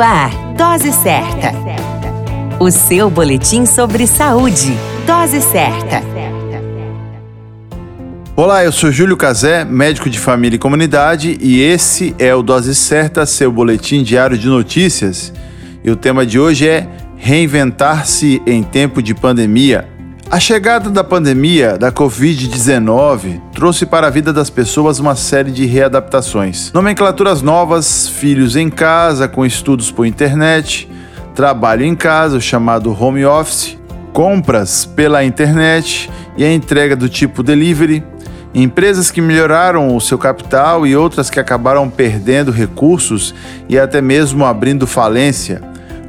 Ar, Dose Certa. O seu boletim sobre saúde. Dose Certa. Olá, eu sou Júlio Cazé, médico de família e comunidade, e esse é o Dose Certa, seu boletim diário de notícias. E o tema de hoje é Reinventar-se em tempo de pandemia. A chegada da pandemia da Covid-19 trouxe para a vida das pessoas uma série de readaptações. Nomenclaturas novas, filhos em casa, com estudos por internet, trabalho em casa, chamado home office, compras pela internet e a entrega do tipo delivery, empresas que melhoraram o seu capital e outras que acabaram perdendo recursos e até mesmo abrindo falência.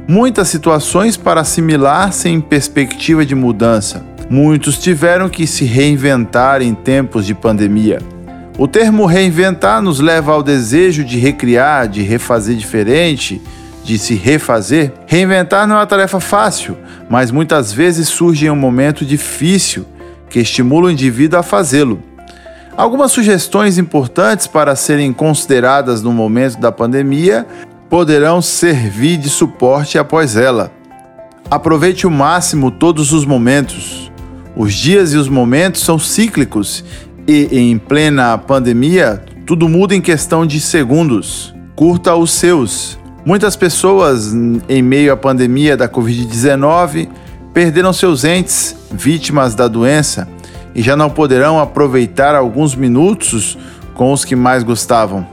Muitas situações para assimilar sem perspectiva de mudança. Muitos tiveram que se reinventar em tempos de pandemia. O termo reinventar nos leva ao desejo de recriar, de refazer diferente, de se refazer. Reinventar não é uma tarefa fácil, mas muitas vezes surge em um momento difícil que estimula o indivíduo a fazê-lo. Algumas sugestões importantes para serem consideradas no momento da pandemia poderão servir de suporte após ela. Aproveite o máximo todos os momentos. Os dias e os momentos são cíclicos e, em plena pandemia, tudo muda em questão de segundos. Curta os seus. Muitas pessoas, em meio à pandemia da Covid-19, perderam seus entes, vítimas da doença, e já não poderão aproveitar alguns minutos com os que mais gostavam.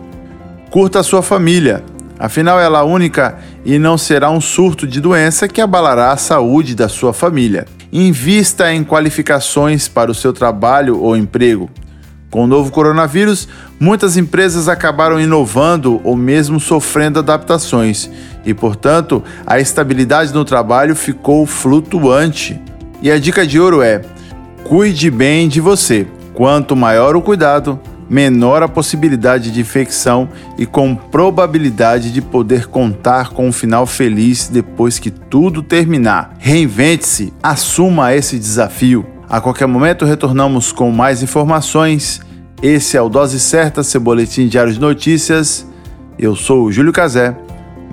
Curta a sua família, afinal ela é a única e não será um surto de doença que abalará a saúde da sua família. Invista em qualificações para o seu trabalho ou emprego. Com o novo coronavírus, muitas empresas acabaram inovando ou mesmo sofrendo adaptações e, portanto, a estabilidade no trabalho ficou flutuante. E a dica de ouro é: cuide bem de você. Quanto maior o cuidado, menor a possibilidade de infecção e com probabilidade de poder contar com um final feliz depois que tudo terminar. Reinvente-se, assuma esse desafio. A qualquer momento retornamos com mais informações. Esse é o Dose Certa, seu boletim diário de notícias. Eu sou o Júlio Cazé,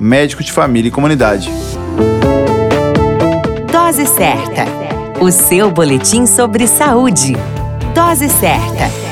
médico de família e comunidade. Dose Certa, o seu boletim sobre saúde. Dose Certa.